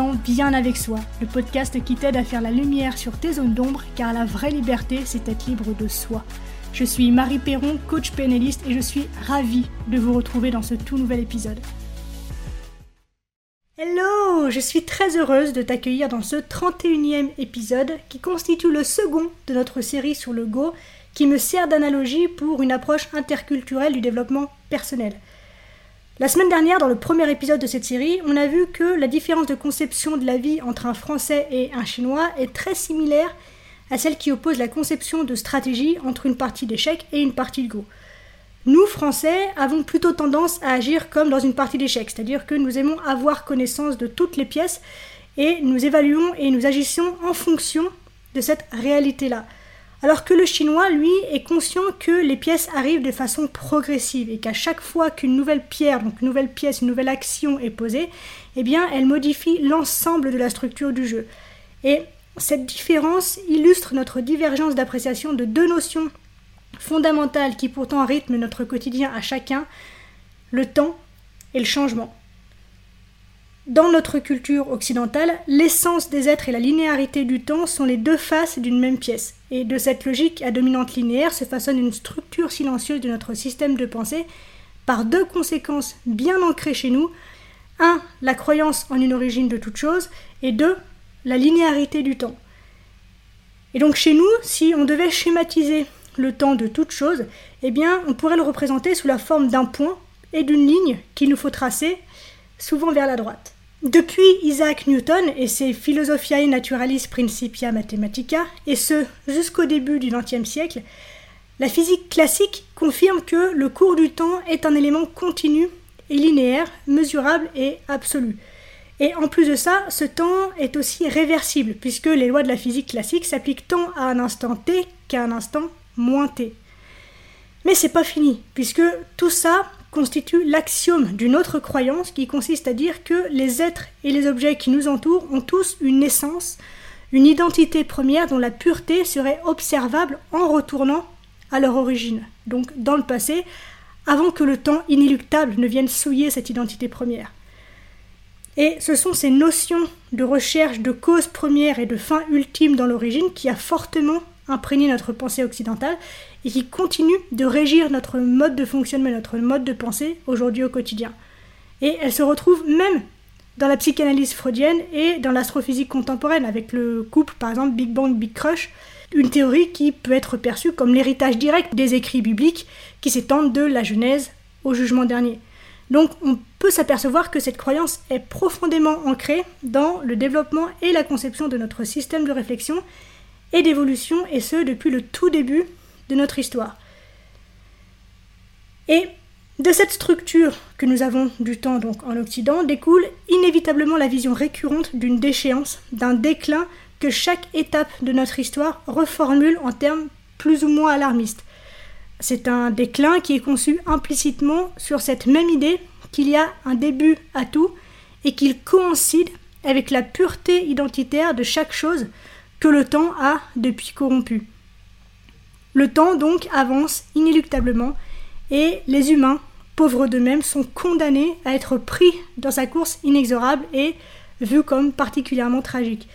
bien avec soi, le podcast qui t'aide à faire la lumière sur tes zones d'ombre, car la vraie liberté, c'est être libre de soi. Je suis Marie Perron, coach pénaliste, et je suis ravie de vous retrouver dans ce tout nouvel épisode. Hello Je suis très heureuse de t'accueillir dans ce 31e épisode qui constitue le second de notre série sur le Go, qui me sert d'analogie pour une approche interculturelle du développement personnel. La semaine dernière, dans le premier épisode de cette série, on a vu que la différence de conception de la vie entre un Français et un Chinois est très similaire à celle qui oppose la conception de stratégie entre une partie d'échec et une partie de Go. Nous, Français, avons plutôt tendance à agir comme dans une partie d'échec, c'est-à-dire que nous aimons avoir connaissance de toutes les pièces et nous évaluons et nous agissons en fonction de cette réalité-là. Alors que le chinois, lui, est conscient que les pièces arrivent de façon progressive et qu'à chaque fois qu'une nouvelle pierre, donc une nouvelle pièce, une nouvelle action est posée, eh bien, elle modifie l'ensemble de la structure du jeu. Et cette différence illustre notre divergence d'appréciation de deux notions fondamentales qui pourtant rythment notre quotidien à chacun, le temps et le changement. Dans notre culture occidentale, l'essence des êtres et la linéarité du temps sont les deux faces d'une même pièce. Et de cette logique à dominante linéaire se façonne une structure silencieuse de notre système de pensée par deux conséquences bien ancrées chez nous. Un, la croyance en une origine de toute chose, et deux, la linéarité du temps. Et donc chez nous, si on devait schématiser le temps de toute chose, eh bien on pourrait le représenter sous la forme d'un point et d'une ligne qu'il nous faut tracer, souvent vers la droite. Depuis Isaac Newton et ses Philosophiae Naturalis Principia Mathematica, et ce jusqu'au début du XXe siècle, la physique classique confirme que le cours du temps est un élément continu et linéaire, mesurable et absolu. Et en plus de ça, ce temps est aussi réversible, puisque les lois de la physique classique s'appliquent tant à un instant t qu'à un instant moins t. Mais c'est pas fini, puisque tout ça constitue l'axiome d'une autre croyance qui consiste à dire que les êtres et les objets qui nous entourent ont tous une essence, une identité première dont la pureté serait observable en retournant à leur origine, donc dans le passé, avant que le temps inéluctable ne vienne souiller cette identité première. Et ce sont ces notions de recherche de cause première et de fin ultime dans l'origine qui a fortement imprégné notre pensée occidentale et qui continue de régir notre mode de fonctionnement, notre mode de pensée aujourd'hui au quotidien. Et elle se retrouve même dans la psychanalyse freudienne et dans l'astrophysique contemporaine, avec le couple par exemple Big Bang Big Crush, une théorie qui peut être perçue comme l'héritage direct des écrits bibliques qui s'étendent de la Genèse au jugement dernier. Donc on peut s'apercevoir que cette croyance est profondément ancrée dans le développement et la conception de notre système de réflexion et d'évolution, et ce depuis le tout début de notre histoire. Et de cette structure que nous avons du temps donc en Occident découle inévitablement la vision récurrente d'une déchéance, d'un déclin que chaque étape de notre histoire reformule en termes plus ou moins alarmistes. C'est un déclin qui est conçu implicitement sur cette même idée qu'il y a un début à tout et qu'il coïncide avec la pureté identitaire de chaque chose que le temps a depuis corrompu. Le temps donc avance inéluctablement et les humains, pauvres d'eux-mêmes, sont condamnés à être pris dans sa course inexorable et vus comme particulièrement tragique.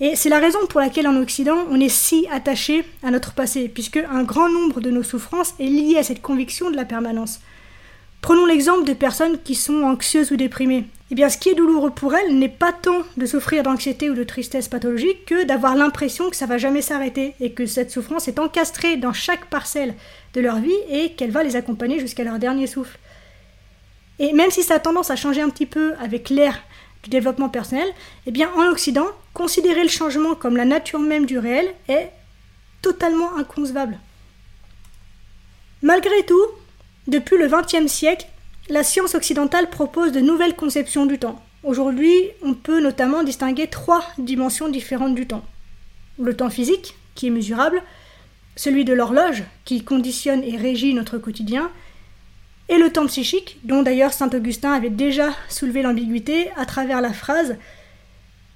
Et c'est la raison pour laquelle en Occident on est si attaché à notre passé, puisque un grand nombre de nos souffrances est lié à cette conviction de la permanence. Prenons l'exemple de personnes qui sont anxieuses ou déprimées. Eh ce qui est douloureux pour elles n'est pas tant de souffrir d'anxiété ou de tristesse pathologique que d'avoir l'impression que ça va jamais s'arrêter et que cette souffrance est encastrée dans chaque parcelle de leur vie et qu'elle va les accompagner jusqu'à leur dernier souffle. Et même si ça a tendance à changer un petit peu avec l'ère du développement personnel, eh bien, en Occident, considérer le changement comme la nature même du réel est totalement inconcevable. Malgré tout, depuis le XXe siècle, la science occidentale propose de nouvelles conceptions du temps. Aujourd'hui, on peut notamment distinguer trois dimensions différentes du temps. Le temps physique, qui est mesurable, celui de l'horloge, qui conditionne et régit notre quotidien, et le temps psychique, dont d'ailleurs saint Augustin avait déjà soulevé l'ambiguïté à travers la phrase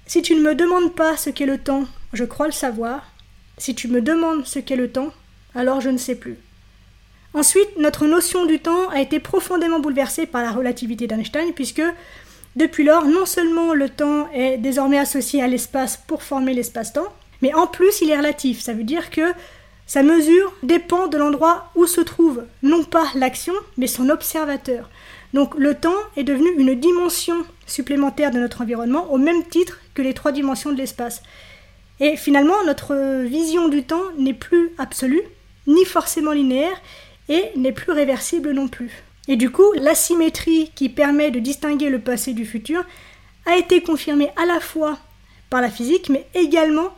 Si tu ne me demandes pas ce qu'est le temps, je crois le savoir. Si tu me demandes ce qu'est le temps, alors je ne sais plus. Ensuite, notre notion du temps a été profondément bouleversée par la relativité d'Einstein, puisque Depuis lors, non seulement le temps est désormais associé à l'espace pour former l'espace-temps, mais en plus il est relatif. Ça veut dire que sa mesure dépend de l'endroit où se trouve non pas l'action, mais son observateur. Donc le temps est devenu une dimension supplémentaire de notre environnement au même titre que les trois dimensions de l'espace. Et finalement, notre vision du temps n'est plus absolue, ni forcément linéaire, et n'est plus réversible non plus. Et du coup, l'asymétrie qui permet de distinguer le passé du futur a été confirmée à la fois par la physique, mais également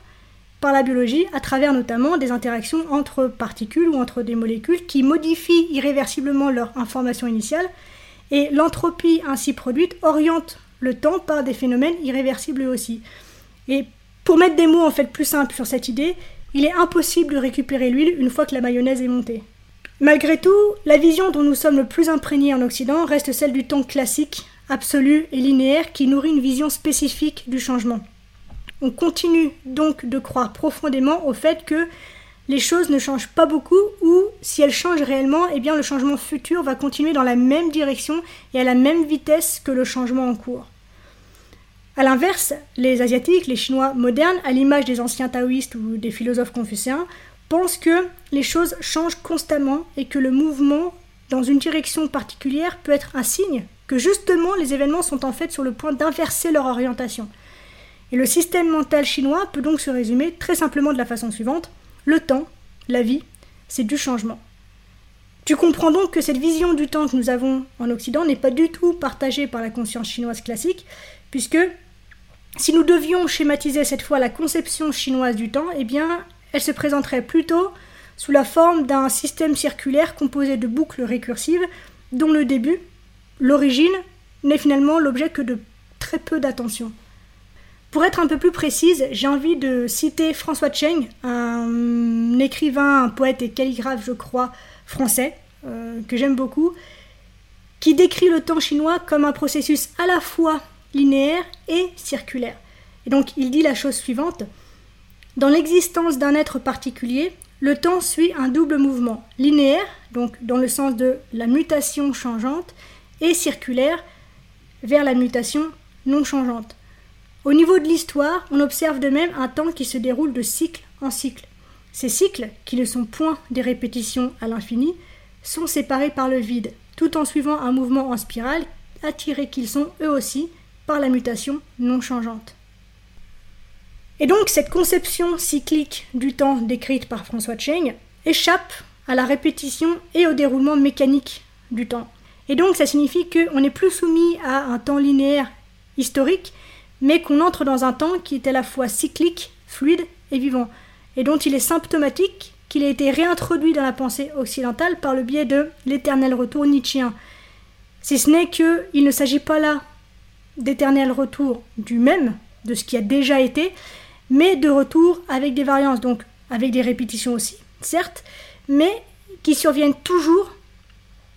par la biologie, à travers notamment des interactions entre particules ou entre des molécules qui modifient irréversiblement leur information initiale, et l'entropie ainsi produite oriente le temps par des phénomènes irréversibles aussi. Et pour mettre des mots en fait plus simples sur cette idée, il est impossible de récupérer l'huile une fois que la mayonnaise est montée. Malgré tout, la vision dont nous sommes le plus imprégnés en Occident reste celle du temps classique, absolu et linéaire qui nourrit une vision spécifique du changement. On continue donc de croire profondément au fait que les choses ne changent pas beaucoup ou si elles changent réellement, eh bien le changement futur va continuer dans la même direction et à la même vitesse que le changement en cours. A l'inverse, les Asiatiques, les Chinois modernes, à l'image des anciens taoïstes ou des philosophes confucéens, pensent que les choses changent constamment et que le mouvement dans une direction particulière peut être un signe que justement les événements sont en fait sur le point d'inverser leur orientation. Et le système mental chinois peut donc se résumer très simplement de la façon suivante. Le temps, la vie, c'est du changement. Tu comprends donc que cette vision du temps que nous avons en Occident n'est pas du tout partagée par la conscience chinoise classique, puisque si nous devions schématiser cette fois la conception chinoise du temps, eh bien, elle se présenterait plutôt sous la forme d'un système circulaire composé de boucles récursives dont le début, l'origine, n'est finalement l'objet que de très peu d'attention. Pour être un peu plus précise, j'ai envie de citer François Cheng, un écrivain, un poète et calligraphe, je crois, français, euh, que j'aime beaucoup, qui décrit le temps chinois comme un processus à la fois linéaire et circulaire. Et donc il dit la chose suivante. Dans l'existence d'un être particulier, le temps suit un double mouvement, linéaire, donc dans le sens de la mutation changeante, et circulaire, vers la mutation non changeante. Au niveau de l'histoire, on observe de même un temps qui se déroule de cycle en cycle. Ces cycles, qui ne sont point des répétitions à l'infini, sont séparés par le vide, tout en suivant un mouvement en spirale, attirés qu'ils sont eux aussi par la mutation non changeante. Et donc cette conception cyclique du temps décrite par François Cheng échappe à la répétition et au déroulement mécanique du temps. Et donc ça signifie qu'on n'est plus soumis à un temps linéaire historique, mais qu'on entre dans un temps qui est à la fois cyclique, fluide et vivant, et dont il est symptomatique qu'il ait été réintroduit dans la pensée occidentale par le biais de l'éternel retour nietzschéen. Si ce n'est qu'il ne s'agit pas là d'éternel retour du même, de ce qui a déjà été, mais de retour avec des variances, donc avec des répétitions aussi, certes, mais qui surviennent toujours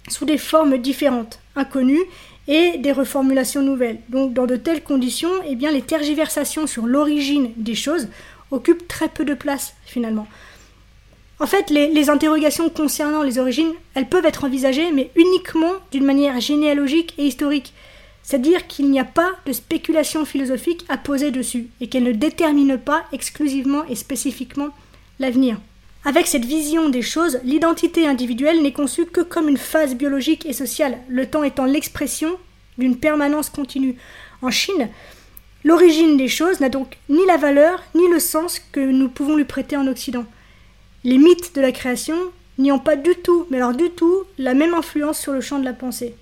sous des formes différentes, inconnues, et des reformulations nouvelles. Donc dans de telles conditions, eh bien, les tergiversations sur l'origine des choses occupent très peu de place finalement. En fait, les, les, interrogations concernant les origines, elles peuvent être envisagées, mais uniquement d'une manière généalogique et historique. C'est-à-dire qu'il n'y a pas de spéculation philosophique à poser dessus, et qu'elle ne détermine pas exclusivement et spécifiquement l'avenir. Avec cette vision des choses, l'identité individuelle n'est conçue que comme une phase biologique et sociale, le temps étant l'expression d'une permanence continue. En Chine, l'origine des choses n'a donc ni la valeur ni le sens que nous pouvons lui prêter en Occident. Les mythes de la création n'y ont pas du tout, mais alors du tout, la même influence sur le champ de la pensée.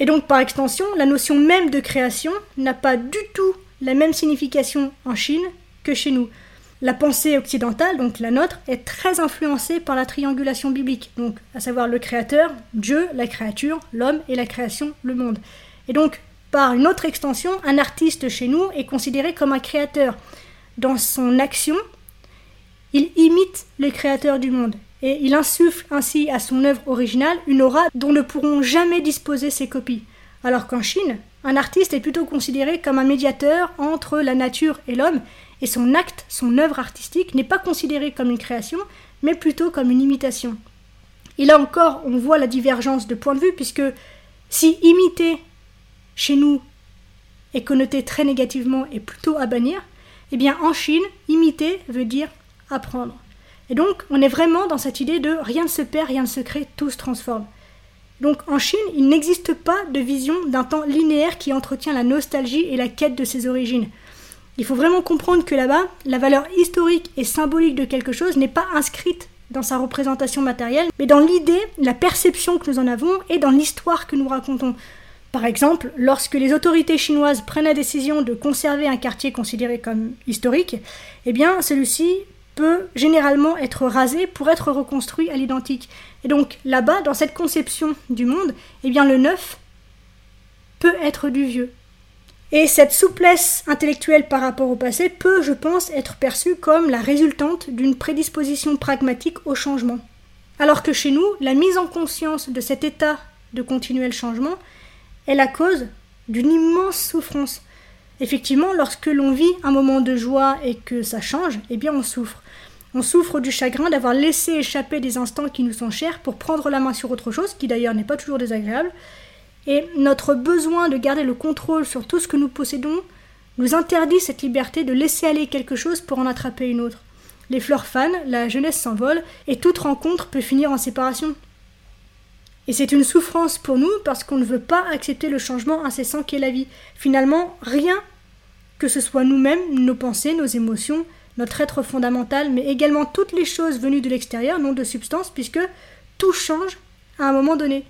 Et donc par extension, la notion même de création n'a pas du tout la même signification en Chine que chez nous. La pensée occidentale, donc la nôtre, est très influencée par la triangulation biblique, donc à savoir le créateur, Dieu, la créature, l'homme et la création, le monde. Et donc, par une autre extension, un artiste chez nous est considéré comme un créateur. Dans son action, il imite le créateur du monde et il insuffle ainsi à son œuvre originale une aura dont ne pourront jamais disposer ses copies. Alors qu'en Chine, un artiste est plutôt considéré comme un médiateur entre la nature et l'homme et son acte, son œuvre artistique n'est pas considéré comme une création, mais plutôt comme une imitation. Et là encore, on voit la divergence de point de vue, puisque si imiter chez nous est connoté très négativement et plutôt à bannir, eh bien en Chine, imiter veut dire apprendre. Et donc on est vraiment dans cette idée de rien ne se perd, rien ne se crée, tout se transforme. Donc en Chine, il n'existe pas de vision d'un temps linéaire qui entretient la nostalgie et la quête de ses origines. Il faut vraiment comprendre que là-bas, la valeur historique et symbolique de quelque chose n'est pas inscrite dans sa représentation matérielle, mais dans l'idée, la perception que nous en avons et dans l'histoire que nous racontons. Par exemple, lorsque les autorités chinoises prennent la décision de conserver un quartier considéré comme historique, eh bien celui-ci généralement être rasé pour être reconstruit à l'identique. Et donc là-bas, dans cette conception du monde, eh bien le neuf peut être du vieux. Et cette souplesse intellectuelle par rapport au passé peut, je pense, être perçue comme la résultante d'une prédisposition pragmatique au changement. Alors que chez nous, la mise en conscience de cet état de continuel changement est la cause d'une immense souffrance. Effectivement, lorsque l'on vit un moment de joie et que ça change, eh bien on souffre. On souffre du chagrin d'avoir laissé échapper des instants qui nous sont chers pour prendre la main sur autre chose, qui d'ailleurs n'est pas toujours désagréable, et notre besoin de garder le contrôle sur tout ce que nous possédons nous interdit cette liberté de laisser aller quelque chose pour en attraper une autre. Les fleurs fanent, la jeunesse s'envole, et toute rencontre peut finir en séparation. Et c'est une souffrance pour nous parce qu'on ne veut pas accepter le changement incessant qu'est la vie. Finalement, rien, que ce soit nous-mêmes, nos pensées, nos émotions, notre être fondamental, mais également toutes les choses venues de l'extérieur n'ont de substance puisque tout change à un moment donné.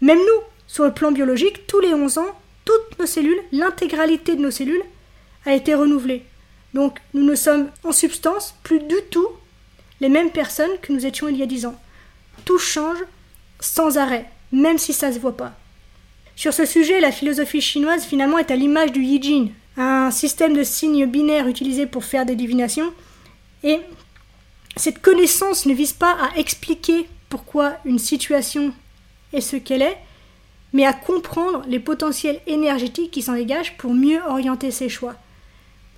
Même nous, sur le plan biologique, tous les 11 ans, toutes nos cellules, l'intégralité de nos cellules, a été renouvelée. Donc nous ne sommes en substance plus du tout les mêmes personnes que nous étions il y a 10 ans. Tout change sans arrêt, même si ça ne se voit pas. Sur ce sujet, la philosophie chinoise finalement est à l'image du Yi un système de signes binaires utilisé pour faire des divinations. Et cette connaissance ne vise pas à expliquer pourquoi une situation est ce qu'elle est, mais à comprendre les potentiels énergétiques qui s'en dégagent pour mieux orienter ses choix.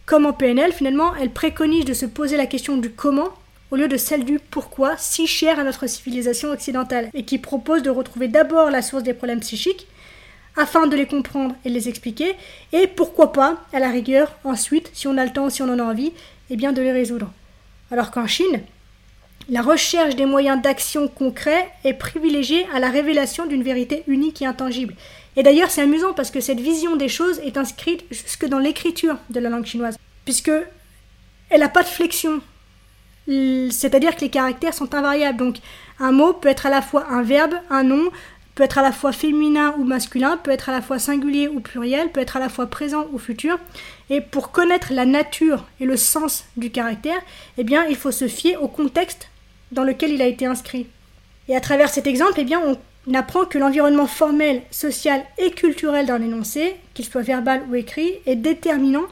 Comme en PNL, finalement, elle préconise de se poser la question du comment au lieu de celle du pourquoi si cher à notre civilisation occidentale, et qui propose de retrouver d'abord la source des problèmes psychiques, afin de les comprendre et les expliquer, et pourquoi pas, à la rigueur, ensuite, si on a le temps, si on en a envie, eh bien de les résoudre. Alors qu'en Chine, la recherche des moyens d'action concrets est privilégiée à la révélation d'une vérité unique et intangible. Et d'ailleurs, c'est amusant parce que cette vision des choses est inscrite jusque dans l'écriture de la langue chinoise, puisque elle n'a pas de flexion. C'est-à-dire que les caractères sont invariables. Donc, un mot peut être à la fois un verbe, un nom, peut être à la fois féminin ou masculin, peut être à la fois singulier ou pluriel, peut être à la fois présent ou futur. Et pour connaître la nature et le sens du caractère, eh bien, il faut se fier au contexte dans lequel il a été inscrit. Et à travers cet exemple, eh bien, on apprend que l'environnement formel, social et culturel d'un énoncé, qu'il soit verbal ou écrit, est déterminant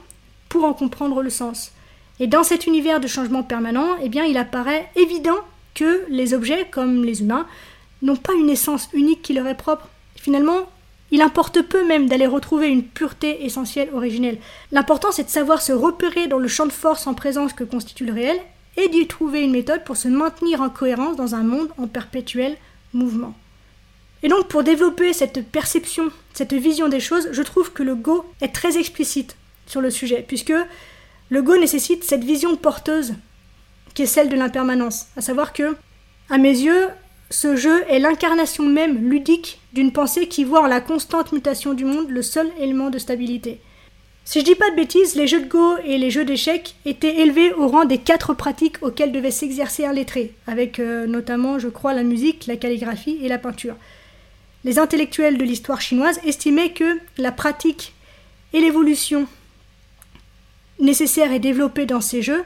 pour en comprendre le sens. Et dans cet univers de changement permanent, eh bien, il apparaît évident que les objets, comme les humains, n'ont pas une essence unique qui leur est propre. Finalement, il importe peu même d'aller retrouver une pureté essentielle originelle. L'important c'est de savoir se repérer dans le champ de force en présence que constitue le réel et d'y trouver une méthode pour se maintenir en cohérence dans un monde en perpétuel mouvement. Et donc pour développer cette perception, cette vision des choses, je trouve que le Go est très explicite sur le sujet, puisque le Go nécessite cette vision porteuse qui est celle de l'impermanence, à savoir que, à mes yeux, ce jeu est l'incarnation même ludique d'une pensée qui voit en la constante mutation du monde le seul élément de stabilité. Si je dis pas de bêtises, les jeux de Go et les jeux d'échecs étaient élevés au rang des quatre pratiques auxquelles devait s'exercer un lettré, avec euh, notamment, je crois, la musique, la calligraphie et la peinture. Les intellectuels de l'histoire chinoise estimaient que la pratique et l'évolution nécessaires et développées dans ces jeux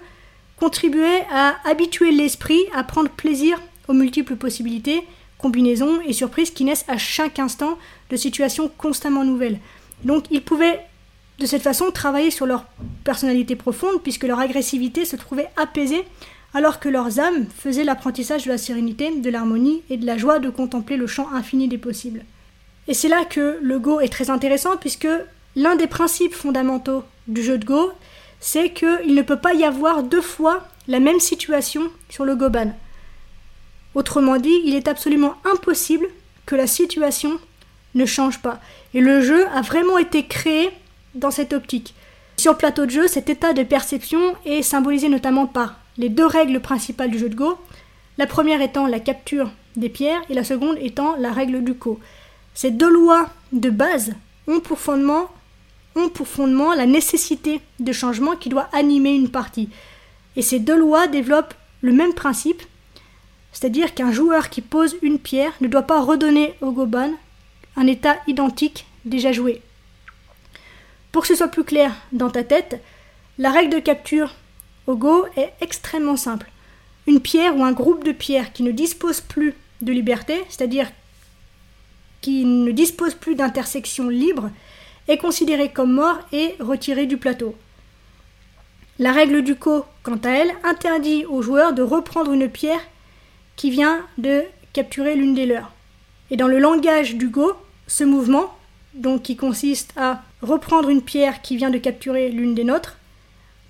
contribuaient à habituer l'esprit à prendre plaisir aux multiples possibilités, combinaisons et surprises qui naissent à chaque instant de situations constamment nouvelles. Donc ils pouvaient de cette façon travailler sur leur personnalité profonde puisque leur agressivité se trouvait apaisée alors que leurs âmes faisaient l'apprentissage de la sérénité, de l'harmonie et de la joie de contempler le champ infini des possibles. Et c'est là que le Go est très intéressant puisque l'un des principes fondamentaux du jeu de Go, c'est qu'il ne peut pas y avoir deux fois la même situation sur le Goban. Autrement dit, il est absolument impossible que la situation ne change pas. Et le jeu a vraiment été créé dans cette optique. Sur le plateau de jeu, cet état de perception est symbolisé notamment par les deux règles principales du jeu de Go, la première étant la capture des pierres et la seconde étant la règle du Ko. Ces deux lois de base ont pour fondement, ont pour fondement la nécessité de changement qui doit animer une partie. Et ces deux lois développent le même principe, c'est-à-dire qu'un joueur qui pose une pierre ne doit pas redonner au Goban un état identique déjà joué. Pour que ce soit plus clair dans ta tête, la règle de capture au Go est extrêmement simple. Une pierre ou un groupe de pierres qui ne dispose plus de liberté, c'est-à-dire qui ne dispose plus d'intersection libre, est considéré comme mort et retiré du plateau. La règle du co, quant à elle, interdit aux joueurs de reprendre une pierre qui vient de capturer l'une des leurs. Et dans le langage du Go, ce mouvement, donc qui consiste à reprendre une pierre qui vient de capturer l'une des nôtres,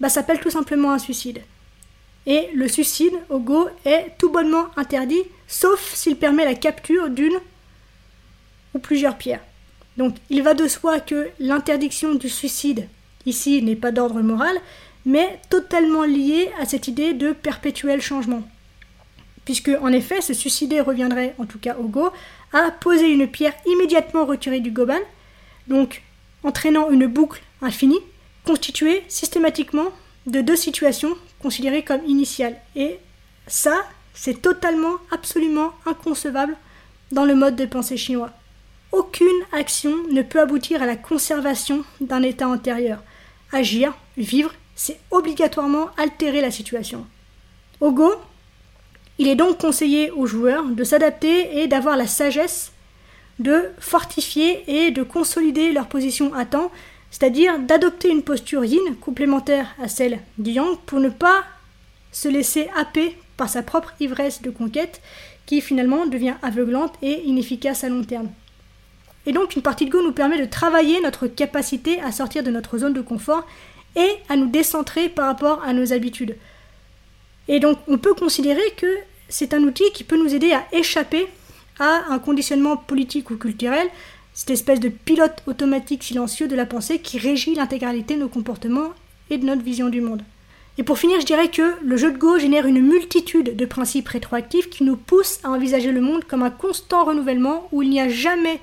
bah, s'appelle tout simplement un suicide. Et le suicide au Go est tout bonnement interdit, sauf s'il permet la capture d'une ou plusieurs pierres. Donc il va de soi que l'interdiction du suicide ici n'est pas d'ordre moral, mais totalement liée à cette idée de perpétuel changement. Puisque en effet, se suicider reviendrait, en tout cas au Go, à poser une pierre immédiatement retirée du Goban, donc entraînant une boucle infinie, constituée systématiquement de deux situations considérées comme initiales. Et ça, c'est totalement, absolument inconcevable dans le mode de pensée chinois. Aucune action ne peut aboutir à la conservation d'un état antérieur. Agir, vivre, c'est obligatoirement altérer la situation. Au Go, il est donc conseillé aux joueurs de s'adapter et d'avoir la sagesse de fortifier et de consolider leur position à temps, c'est-à-dire d'adopter une posture yin complémentaire à celle du yang pour ne pas se laisser happer par sa propre ivresse de conquête qui finalement devient aveuglante et inefficace à long terme. Et donc une partie de Go nous permet de travailler notre capacité à sortir de notre zone de confort et à nous décentrer par rapport à nos habitudes. Et donc on peut considérer que c'est un outil qui peut nous aider à échapper à un conditionnement politique ou culturel, cette espèce de pilote automatique silencieux de la pensée qui régit l'intégralité de nos comportements et de notre vision du monde. Et pour finir, je dirais que le jeu de Go génère une multitude de principes rétroactifs qui nous poussent à envisager le monde comme un constant renouvellement où il n'y a jamais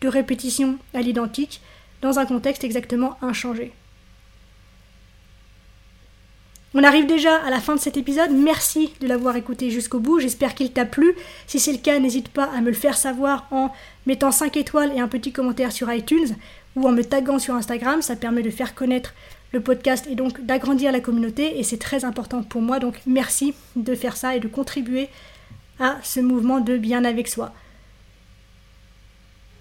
de répétition à l'identique dans un contexte exactement inchangé. On arrive déjà à la fin de cet épisode. Merci de l'avoir écouté jusqu'au bout. J'espère qu'il t'a plu. Si c'est le cas, n'hésite pas à me le faire savoir en mettant 5 étoiles et un petit commentaire sur iTunes ou en me taguant sur Instagram. Ça permet de faire connaître le podcast et donc d'agrandir la communauté et c'est très important pour moi. Donc merci de faire ça et de contribuer à ce mouvement de bien avec soi.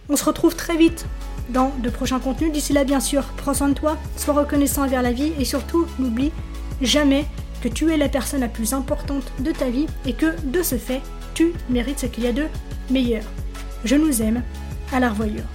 On se retrouve très vite dans de prochains contenus. D'ici là, bien sûr, prends soin de toi, sois reconnaissant envers la vie et surtout, n'oublie jamais que tu es la personne la plus importante de ta vie et que, de ce fait, tu mérites ce qu'il y a de meilleur. Je nous aime, à la revoyure.